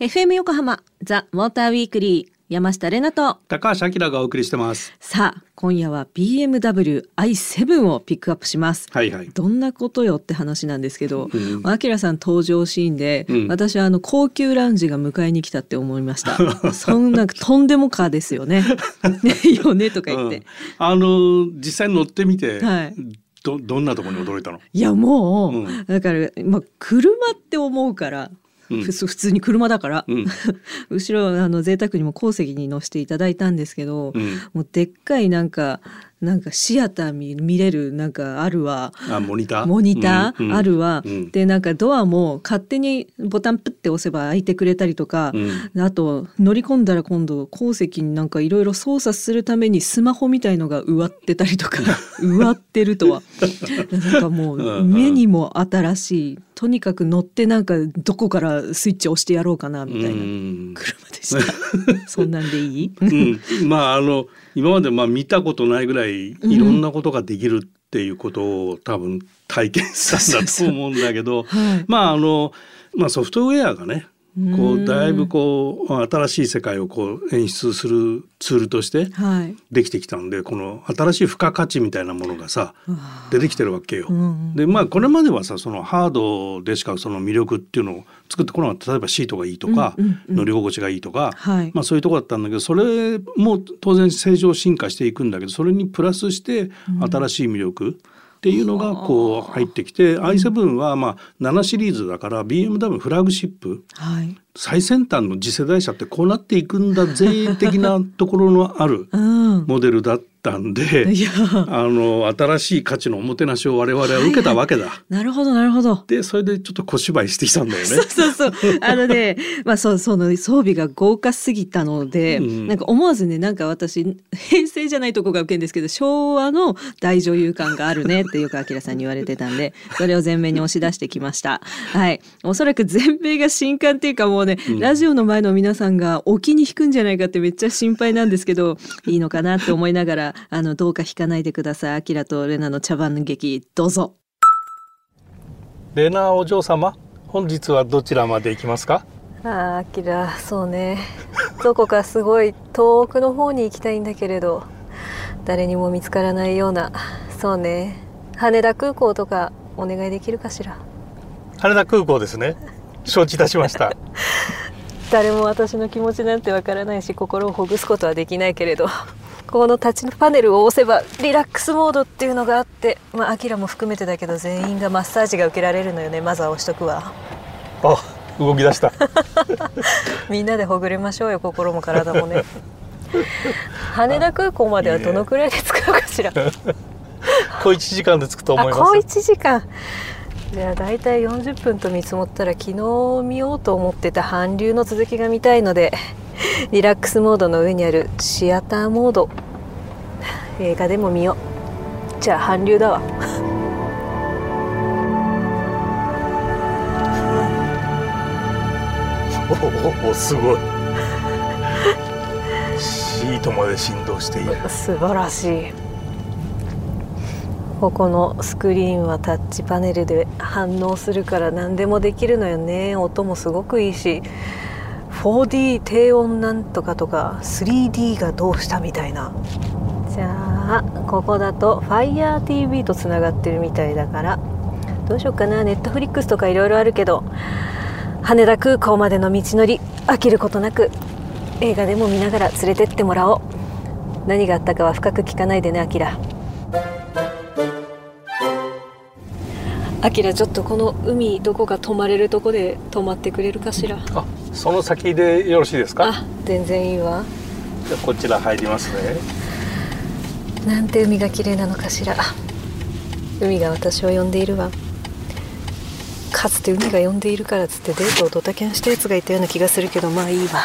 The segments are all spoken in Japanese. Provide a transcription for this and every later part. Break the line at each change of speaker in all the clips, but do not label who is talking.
FM 横浜ザ・モーターウィークリー山下れなと。
高橋明がお送りしてます。
さあ今夜は BMW i7 をピックアップします。
はいはい。
どんなことよって話なんですけど、
うん。
あきらさん登場シーンで、
うん。
私はあの高級ラウンジが迎えに来たって思いました。そんなとんでもかですよね。よねとか言って、
うん。あの実際に乗ってみて、
はい
どどんなところに驚いたの、
いやもう、
うん。
だから、まあ、車って思うから、
うん。
ふ普通に車だから、
うん。
後ろあの贅沢にも後席に乗せていただいたんですけど、
うん、
もうでっかいなんかなんかシアター見見れるなんかあるわ。
あモニター？
モニター？あるわ、
うん。
でなんかドアも勝手にボタンプッて押せば開いてくれたりとか、
うん。
あと乗り込んだら今度後席になんかいろいろ操作するためにスマホみたいのが植わってたりとか 植わってるとは。なんかも
う
目にも新しいとにかく乗ってなんかどこからスイッチ押してやろうかなみたいな。
うん。
車でした。そんなんでいい？
うん、まああの今までまあ見たことないぐらいいろんなことができるっていうことを多分体験したんだと思うんだけど
はい。
まああの、まあ、ソフトウェアがねこ
う
だいぶこう新しい世界をこう演出するツールとして
はい。
できてきたんでこの新しい付加価値みたいなものがさ出てきてるわけよ。
うん
でまあこれまではさそのハードでしかその魅力っていうのを作ってこなかった。例えばシートがいいとか、
うんうんうん
乗り心地がいいとか、
はい。
まあ、そういうとこだったんだけどそれも当然正常進化していくんだけどそれにプラスして新しい魅力っていうのがこう入ってきて、i7 はまあ7シリーズだから BMW フラグシップ
はい。
最先端の次世代車ってこうなっていくんだぜ的なところのある
うん。
モデルだったんで
いや。
あの新しい価値のおもてなしを我々は受けたわけだ。
なるほどなるほど。
でそれでちょっと小芝居してきたんだよね。
そうそうそう。あのねまあそうその装備が豪華すぎたので、
うん。
なんか思わずねなんか私平成じゃないとこが受けんですけど昭和の大女優感があるねってよくあきらさんに言われてたんで それを前面に押し出してきました。はい。おそらく全米が新刊っていうかもうね、
うん。
ラジオの前の皆さんがお気に引くんじゃないかってめっちゃ心配なんですけどいいのかなって思いながらあのどうか引かないでくださいあきらとレナの茶番劇どうぞ
レナお嬢様本日はどちらまで行きますか？
ああ、アキラ、そうね。どこかすごい遠くの方に行きたいんだけれど、誰にも見つからないような、そうね。羽田空港とかお願いできるかしら。
羽田空港ですね承知いたしました
誰も私の気持ちなんてわからないし、心をほぐすことはできないけれど、このタッチパネルを押せばリラックスモードっていうのがあって、まあ、アキラも含めてだけど全員がマッサージが受けられるのよね。まずは押しとくわ。
あ動き出した。
みんなでほぐれましょうよ心も体もね。羽田空港まではどのくらいで着くのかしら。
小1時間で着くと思います
あ小1時間。じゃあ大体40分と見積もったら昨日見ようと思ってた韓流の続きが見たいので リラックスモードの上にあるシアターモード。映画でも見よう。じゃあ韓流だわ。
おおすごい。シートまで振動している。
素晴らしい。ここのスクリーンはタッチパネルで反応するから何でもできるのよね。音もすごくいいし 4D 低音なんとかとか 3D がどうしたみたいな。じゃあここだと FireTV とつながってるみたいだからどうしようかな。Netflix とかいろいろあるけど羽田空港までの道のり飽きることなく映画でも見ながら連れてってもらおう。何があったかは深く聞かないでねアキラ。アキラちょっとこの海どこか泊まれるとこで泊まってくれるかしら？
あその先でよろしいですか？
あ全然いいわ。
じゃあこちら入りますね。
なんて海が綺麗なのかしら。海が私を呼んでいるわ。かつて海が呼んでいるからっつってデートをドタキャンしたやつがいたような気がするけどまあいいわ。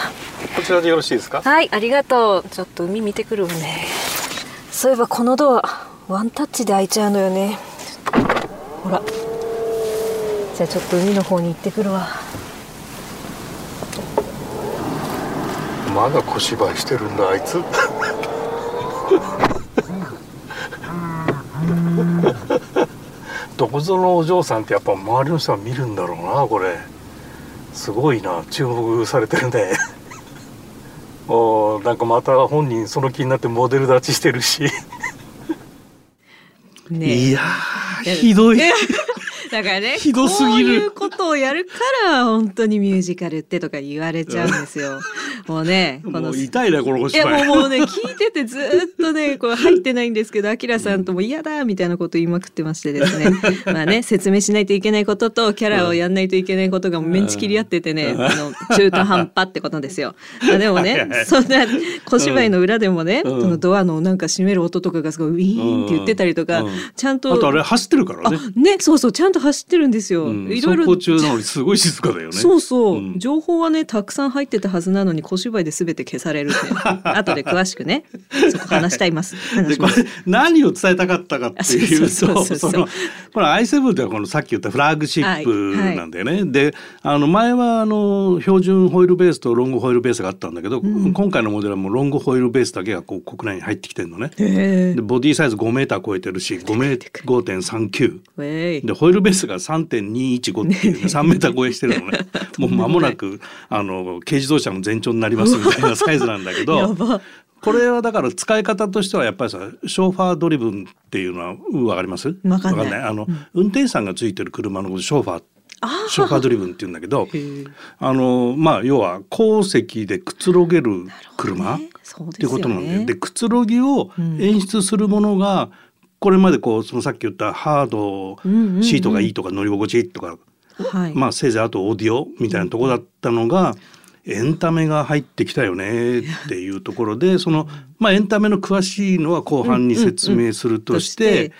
こちらでよろしいですか？
はいありがとう。ちょっと海見てくるわね。そういえばこのドアワンタッチで開いちゃうのよね。ほら。じゃあちょっと海の方に行ってくるわ
まだ小芝居してるんだあいつ。どこぞのお嬢さんってやっぱ周りの人は見るんだろうなこれ。すごいな注目されてるね。おーなんかまた本人その気になってモデル立ちしてるし。
ね
いやーひどい。
だからね
ひどすぎる。
こういうことをやるから本当にミュージカルってとか言われちゃうんですよ。もうね こ
も
の
う痛いねこのお
いや。もうもうね聞いててずっとね こう入ってないんですけどアキラさんとも嫌だみたいなこと言いまくってましてですね まあね説明しないといけないこととキャラをやんないといけないことがメンチ切り合っててねあの中途半端ってことですよ。まあ、でもねそんな小芝居の裏でもね、
うん
そのドアのなんか閉める音とかがすごいウィーンって言ってたりとか、
うん
ちゃんと
あとあれ走ってるからね。
あねそうそうちゃんと走ってるんですよ。
うん
いろいろ
走行中なのにすごい静かだよね。
そうそう、
うん
情報はねたくさん入ってたはずなのに小芝居で全て消される 後で詳しくね。そこ話したいます。話
でこれ何を伝えたかったかっていうとこれ i7 ってこのさっき言ったフラッグシップなんだよね。であの前はあの標準ホイールベースとロングホイールベースがあったんだけど、今回のモデルはもうロングホイールベースだけがこう国内に入ってきてるのね。
へ
でボディサイズ5メーター超えてるし5メー5.39。
え
でホイールベースが3.215っていうね 3メーター超えしてるのね。もう間もなくあの軽自動車の全長になりますみたいなサイズなんだけ
や
ど
ば。
これはだから使い方としてはやっぱりさショーファードリブンっていうのはうんわかります
わかんない。
あの、運転手さんがついてる車のことショーファーショーファードリブンって言うんだけどあのまあ要は後席でくつろげる車、って
ですよ
ことなんだよ。
ね。
でくつろぎを演出するものが、これまでこうそのさっき言ったハード
うんうんうん
シートがいいとか乗り心地いいとか、
はい、
まあせいぜいあとオーディオみたいなところだったのが、エンタメが入ってきたよねっていうところでその、まあ、エンタメの詳しいのは後半に説明するとして,、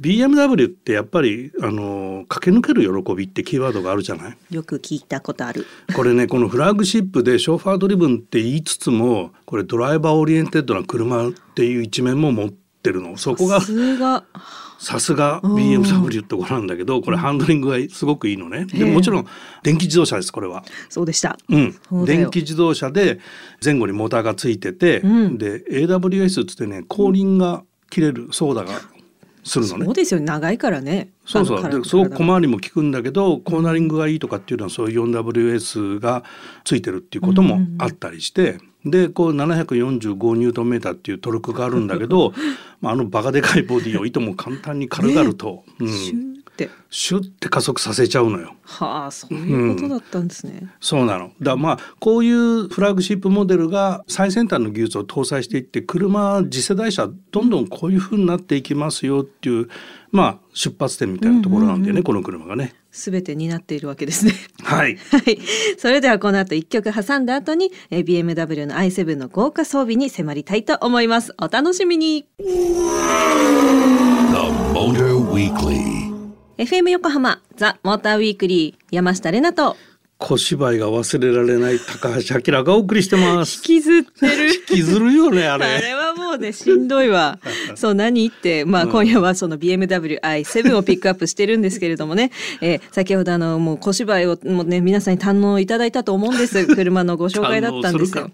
BMW ってやっぱりあの駆け抜ける喜びってキーワードがあるじゃない？
よく聞いたことある。
これねこのフラッグシップでショーファードリブンって言いつつもこれ driver oriented な車っていう一面も持ってるの。そこが
さすが。
さすが
うん。
BMW ってことなんだけどこれハンドリングがすごくいいのね。で
へえ
もちろん電気自動車ですこれは。
そうでした。
うん。
そう、
電気自動車で前後にモーターがついてて、
うん。
で AWS っつってね後輪が切れるソーダがするのね。
そう。ですよ長いからね。
そうそう。ですごく小回りも効くんだけどコーナリングがいいとかっていうのはそういう 4WS がついてるっていうこともあったりして、でこう745ニュートンメーターっていうトルクがあるんだけど まああのバカでかいボディをいとも簡単に軽々と、うん
って
シュッて加速させちゃうのよ。
はあそういうことだったんですね、
そうなの。だからまあこういうフラッグシップモデルが最先端の技術を搭載していって車次世代車どんどんこういう風になっていきますよっていうまあ出発点みたいなところなんだよね、この車がね。
すべて担っているわけですね
はい。
はい。それではこの後一曲挟んだ後にえー BMW の i7 の豪華装備に迫りたいと思います。お楽しみに。
The Motor Weekly.
FM 横浜ザ・モーターウィークリー山下れなと
小芝居が忘れられない高橋明がお送りしてます。
引きずってる。
引きずるよねあ
あ
れ。
れはもうねしんどいわ。そう何ってまあ今夜はその BMW i7 をピックアップしてるんですけれどもね、えー先ほどあのもう小芝居をもうね皆さんに堪能いただいたと思うんです 車のご紹介だったんですよ。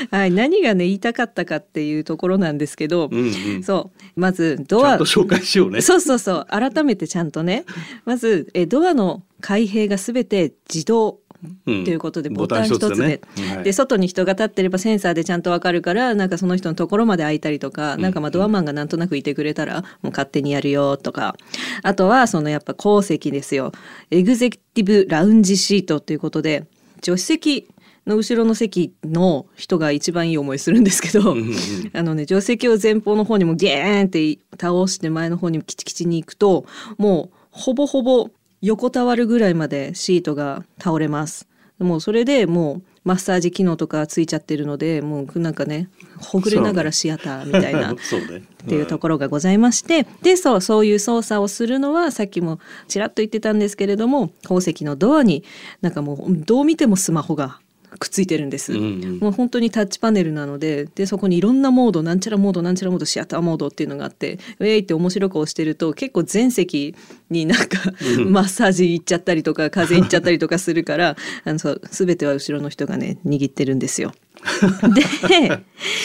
はい何がね言いたかったかっていうところなんですけど、
うんうん。
そうまずドア。
ちゃんと紹介しようね。
そうそうそう改めてちゃんとね。まずえドアの開閉がすべて自動。と
うん。
いうことで
ボ
ボタン
一つで
で外に人が立ってればセンサーでちゃんとわかるからなんかその人のところまで開いたりとか、なんかまあドアマンがなんとなくいてくれたらもう勝手にやるよとか。あとはそのやっぱ後席ですよ。エグゼクティブラウンジシートということで助手席の後ろの席の人が一番いい思いするんですけど、あのね助手席を前方の方にもギェーンって倒して前の方にもキチキチに行くともうほぼほぼ横たわるぐらいまでシートが倒れます。もうそれでもうマッサージ機能とかついちゃってるのでもうなんかねほぐれながらシアターみたいな。っていうところがございましてでそうそういう操作をするのはさっきもちらっと言ってたんですけれども後席のドアになんかもうどう見てもスマホがくっついてるんです。
うんうん
もう本当にタッチパネルなのででそこにいろんなモードなんちゃらモードなんちゃらモードシアターモードっていうのがあってウェイって面白く押してると結構全席になんかマッサージ行っちゃったりとか風邪行っちゃったりとかするからあのそう全ては後ろの人がね握ってるんですよ。で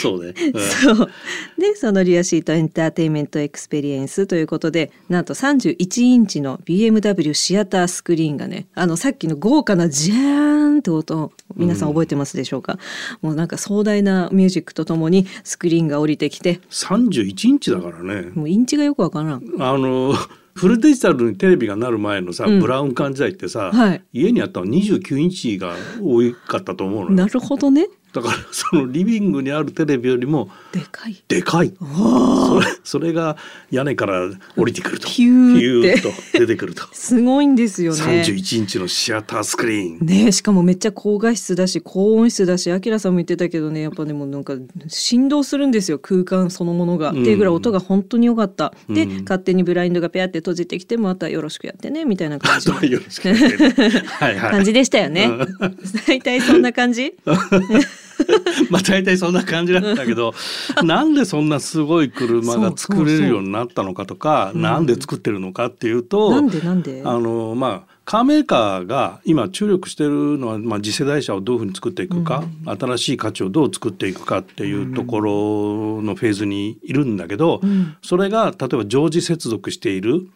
そうね。うん
そう。でその rear seat entertainment experience ということでなんと31インチの BMW シアタースクリーンがねあのさっきの豪華なジャーンって音皆さん覚えてますでしょうか、もうなんか壮大なミュージックとともにスクリーンが降りてきて。
31インチだからね。
もうインチがよくわからん。
あのフルデジタルにテレビがなる前のさ、
うん。
ブラウン管時代ってさ、
はい。
家にあったの29インチが多かったと思うのよ。
なるほどね
だからそのリビングにあるテレビよりも
でかい。
でかい。それそれが屋根から降りてくると。
ピュー
と出てくると。
すごいんですよね。
31インチのシアタースクリーン。
ねしかもめっちゃ高画質だし高音質だしアキラさんも言ってたけどねやっぱでもなんか振動するんですよ空間そのものが、
うん。
っていうぐらい音が本当に良かった、で
うん。
勝手にブラインドがペアって閉じてきてまたよろしくやってねみたいな感じ。
よろしくお願いしますはいはい。
感じでしたよね。大体そんな感じ
まあ大体そんな感じなんだけどなんでそんなすごい車が作れるようになったのかとか
そう
なんで作ってるのかっていうと、
なんでなんで？
あのまあカーメーカーが今注力してるのは、まあ、次世代車をどういうふうに作っていくか、新しい価値をどう作っていくかっていうところのフェーズにいるんだけど、
ん。
それが例えば常時接続している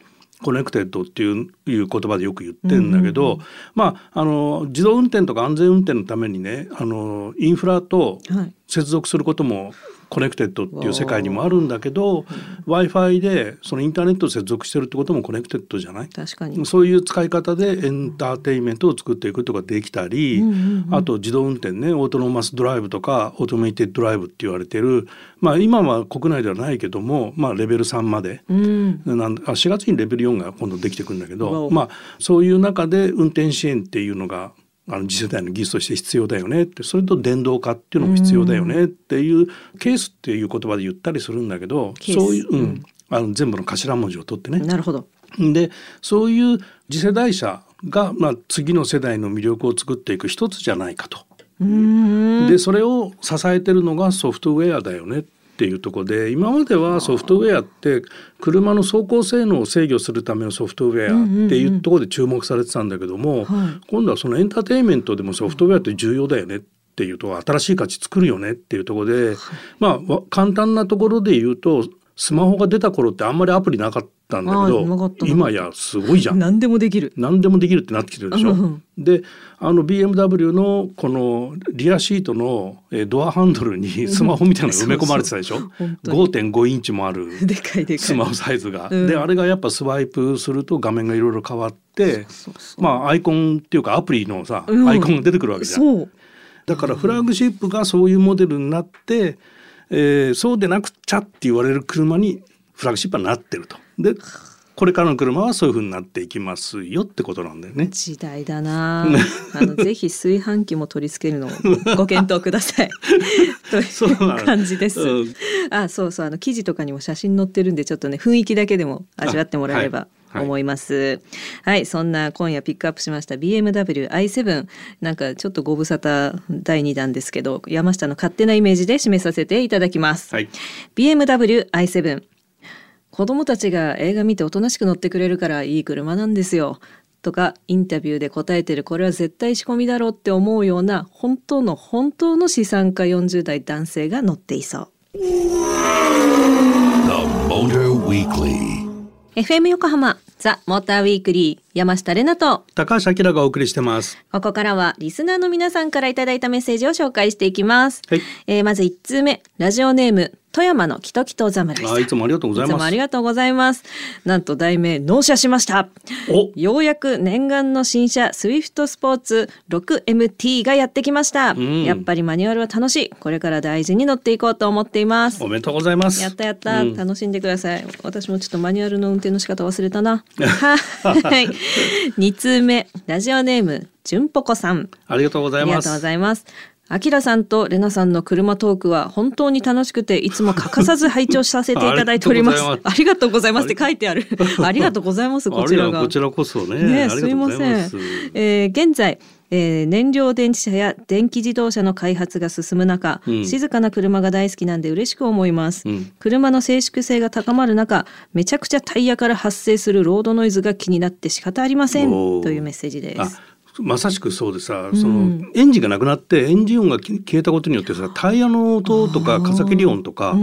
コネクテッドっていういう言葉でよく言ってんだけど、まああの自動運転とか安全運転のためにねあのインフラと
はい
接続することもコネクテッドっていう世界にもあるんだけど w i f i でそのインターネットと接続してるってこともコネクテッドじゃない。
確かに。
そういう使い方でエンターテインメントを作っていくとかできたり、
うんうんうん。
あと自動運転ね autonomous drive とか automated drive って言われてる。まあ今は国内ではないけども、まあ、レベル3まで。
うん。
なんあ4月にレベル4が今度できてくるんだけど、まあ、そういう中で運転支援っていうのがあの次世代の技術として必要だよねってそれと電動化っていうのも必要だよねっていうケースっていう言葉で言ったりするんだけどそういう、う
うん。ん、
あの全部の頭文字を取ってね。
なるほど。
でそういう次世代車が、まあ、次の世代の魅力を作っていく一つじゃないかと。でそれを支えてるのがソフトウェアだよね。っていうところで今まではソフトウェアって車の走行性能を制御するためのソフトウェアっていうところで注目されてたんだけども、
はい。
今度はそのエンターテインメントでもソフトウェアって重要だよねっていうと新しい価値作るよねっていうところで、まあわ簡単なところで言うとスマホが出た頃ってあんまりアプリなかったんだけど今やすごいじゃん。
何でもできる
何でもできるってなってきてるでしょ。
うん
であの BMW のこのリアシートのえードアハンドルにスマホみたいなのが埋め込まれてたでしょ。
本当に
5.5インチもある
でかいでかい
スマホサイズが。
うん
であれがやっぱスワイプすると画面がいろいろ変わってまあアイコンっていうかアプリのさ、
うん
アイコンが出てくるわけじゃん。だからフラッグシップがそういうモデルになって、えーそうでなくちゃって言われる車にフラッグシップはなってると。でこれからの車はそういう風になっていきますよってことなんだよね。
時代だな。あのぜひ炊飯器も取り付けるのをご 検討ください。という感じです、
うん。
あそうそう。あの記事とかにも写真載ってるんでちょっとね雰囲気だけでも味わってもらえれば思います。はい、そんな今夜ピックアップしました BMW i7 なんかちょっとご無沙汰第2弾ですけど山下の勝手なイメージで締めさせていただきます、
はい。
BMW i7 子供たちが映画見ておとなしく乗ってくれるからいい車なんですよ。とかインタビューで答えてるこれは絶対仕込みだろうって思うような本当の本当の資産家40代男性が乗っていそう。
The Motor Weekly.
FM 横浜ザ・モーターウィークリー山下れなと。
高橋明がお送りしてます。
ここからはリスナーの皆さんからいただいたメッセージを紹介していきます、
はい。
えーまず1通目。ラジオネーム富山のキトキト侍さん。
あいつもありがとうございます。
つもありがとうございます。なんと題名納車しました。
お。
ようやく念願の新車スイフトスポーツ 6MT がやってきました、
ん。
やっぱりマニュアルは楽しい。これから大事に乗っていこうと思っています。
おめでとうございます。
やったやった、
うん。
楽しんでください。私もちょっとマニュアルの運転の仕方忘れたな。はい。2通目。ラジオネームじゅん。ぽこさん
ありがとうございます。
あきらさんとレナさんの車トークは本当に楽しくていつも欠かさず拝聴させていただいております。ありがとうございますって書いてある。ありがとうございます こちらが
こ。ちらこそね。
ねすいません。えー現在、えー燃料電池車や電気自動車の開発が進む中、
うん
静かな車が大好きなんで嬉しく思います、
うん
車の静粛性が高まる中めちゃくちゃタイヤから発生するロードノイズが気になって仕方ありませんというメッセージで
あ
す。
まさしくそうでさ、
うん。
そのエンジンがなくなってエンジン音が消えたことによってさタイヤの音とか風切り音とか、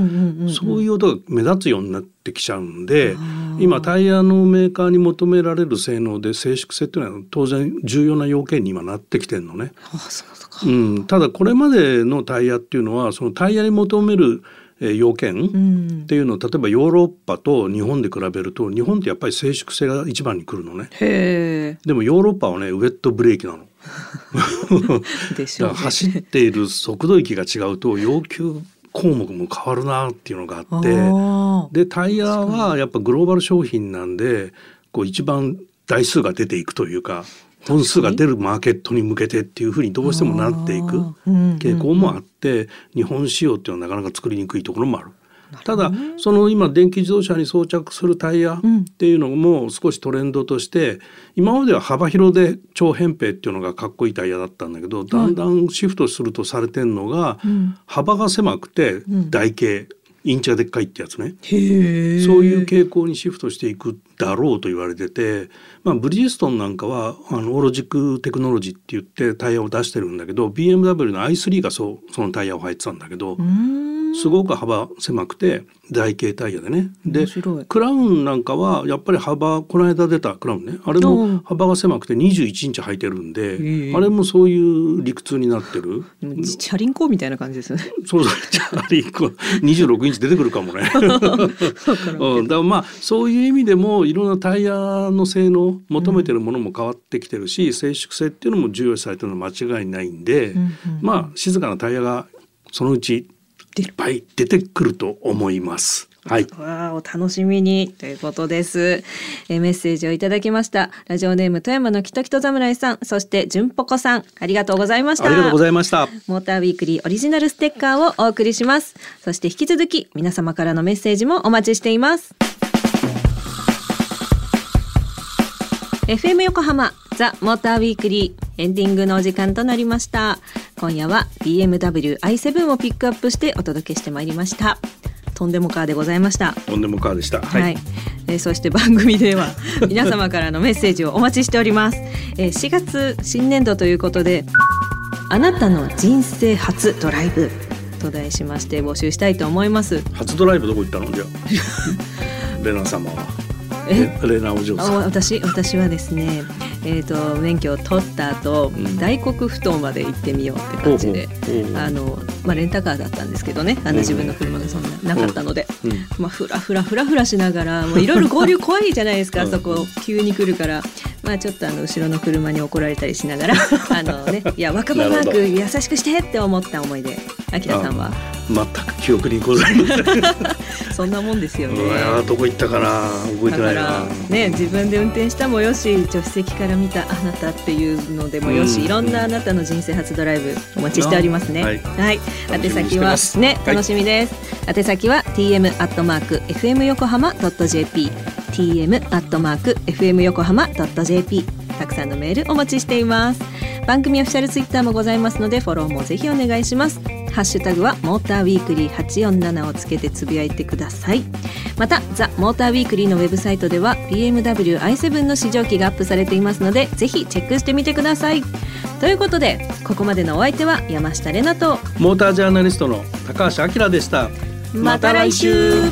そういう音が目立つようになってきちゃうんで今タイヤのメーカーに求められる性能で静粛性っていうのは当然重要な要件に今なってきてるのね。
あそうか。
うん、ただこれまでのタイヤっていうのはそのタイヤに求めるえー要件
うん。
っていうのを例えばヨーロッパと日本で比べると日本ってやっぱり静粛性が一番に来るのね。
へ
でもヨーロッパはねウェットブレーキなの。
え でしょうね。
走っている速度域が違うと要求項目も変わるなっていうのがあってでタイヤはやっぱグローバル商品なんでこう一番台数が出ていくというか本数が出るマーケットに向けてっていうふうにどうしてもなっていく傾向もあって日本仕様っていうのはなかなか作りにくいところもある。ただその今電気自動車に装着するタイヤっていうのも少しトレンドとして今までは幅広で超扁平っていうのがかっこいいタイヤだったんだけどだんだんシフトするとされてるのが
ん。
幅が狭くて
ん。
台形インチがでっかいってやつね。そういう傾向にシフトしていくだろうと言われてて、まあ、ブリヂストンなんかはあのオロジックテクノロジーって言ってタイヤを出してるんだけど BMW の i3 がそうそのタイヤを入ってたんだけど、
うん。
すごく幅狭くて台形タイヤでね。で
面白い。
クラウンなんかはやっぱり幅この間出たクラウンね。あれ
うん。
も幅が狭くて21インチ履いてるんで、あれもそういう理屈になってる。
チャリンコみたいな感じですよね。
そうそう、チャリこう26インチ出てくるかもね。うん、だからまあそういう意味でもいろんなタイヤの性能求めてるものも変わってきてるし、静粛性っていうのも重要視されてるのは間違いないんで、
んうん
まあ静かなタイヤがそのうちいっぱい出てくると思います。はい。
わあお楽しみにということです、えーメッセージをいただきました。ラジオネーム富山のきときと侍さんそしてじゅんぽこさんありがとうございました。
ありがとうございました。
モーターウィークリーオリジナルステッカーをお送りします。そして引き続き皆様からのメッセージもお待ちしています FM 横浜ザ・モーターウィークリーエンディングのお時間となりました今夜は BMW i7 をピックアップしてお届けしてまいりましたとんでもカーでございました
とんでもカーでした。
はい、
はい。
えーそして番組では 皆様からのメッセージをお待ちしております、えー4月新年度ということであなたの人生初ドライブと題しまして募集したいと思います
初ドライブどこ行ったの？じゃあ。レナ様は。
え
レレナお嬢
あ
さん。
私私はですねえー、と免許を取った後、
ん。
大黒ふ頭まで行ってみようって感じで
ほうほう。ほう
あの、まあ、レンタカーだったんですけどねあの自分の車がそんななかったので、
うん。
まあ、ふらふらふらふらしながらもういろいろ合流怖いじゃないですか、
うん。
そこ急に来るから、まあ、ちょっとあの後ろの車に怒られたりしながら あのねいや若葉マーク優しくしてって思った思い出あきらさんは。
全く記憶にございません。
そんなもんですよね。
どこ行ったかな覚えてないな
ね自分で運転したもよし助手席から見たあなたっていうのでもよし、
うん
いろんなあなたの人生初ドライブお待ちしておりますね。
はい
はい、宛先はね
はい
楽しみです。宛先は tm アットマーク fm 横浜ドット jp tm アットマーク fm 横浜ドット jp たくさんのメールお待ちしています。番組オフィシャルツイッターもございますのでフォローもぜひお願いします。ハッシュタグはモーターウィークリー847をつけてつぶやいてください。またザ・モーターウィークリーのウェブサイトでは BMW i7 の試乗機がアップされていますのでぜひチェックしてみてくださいということでここまでのお相手は山下れなと
モータージャーナリストの高橋明でした。
また来週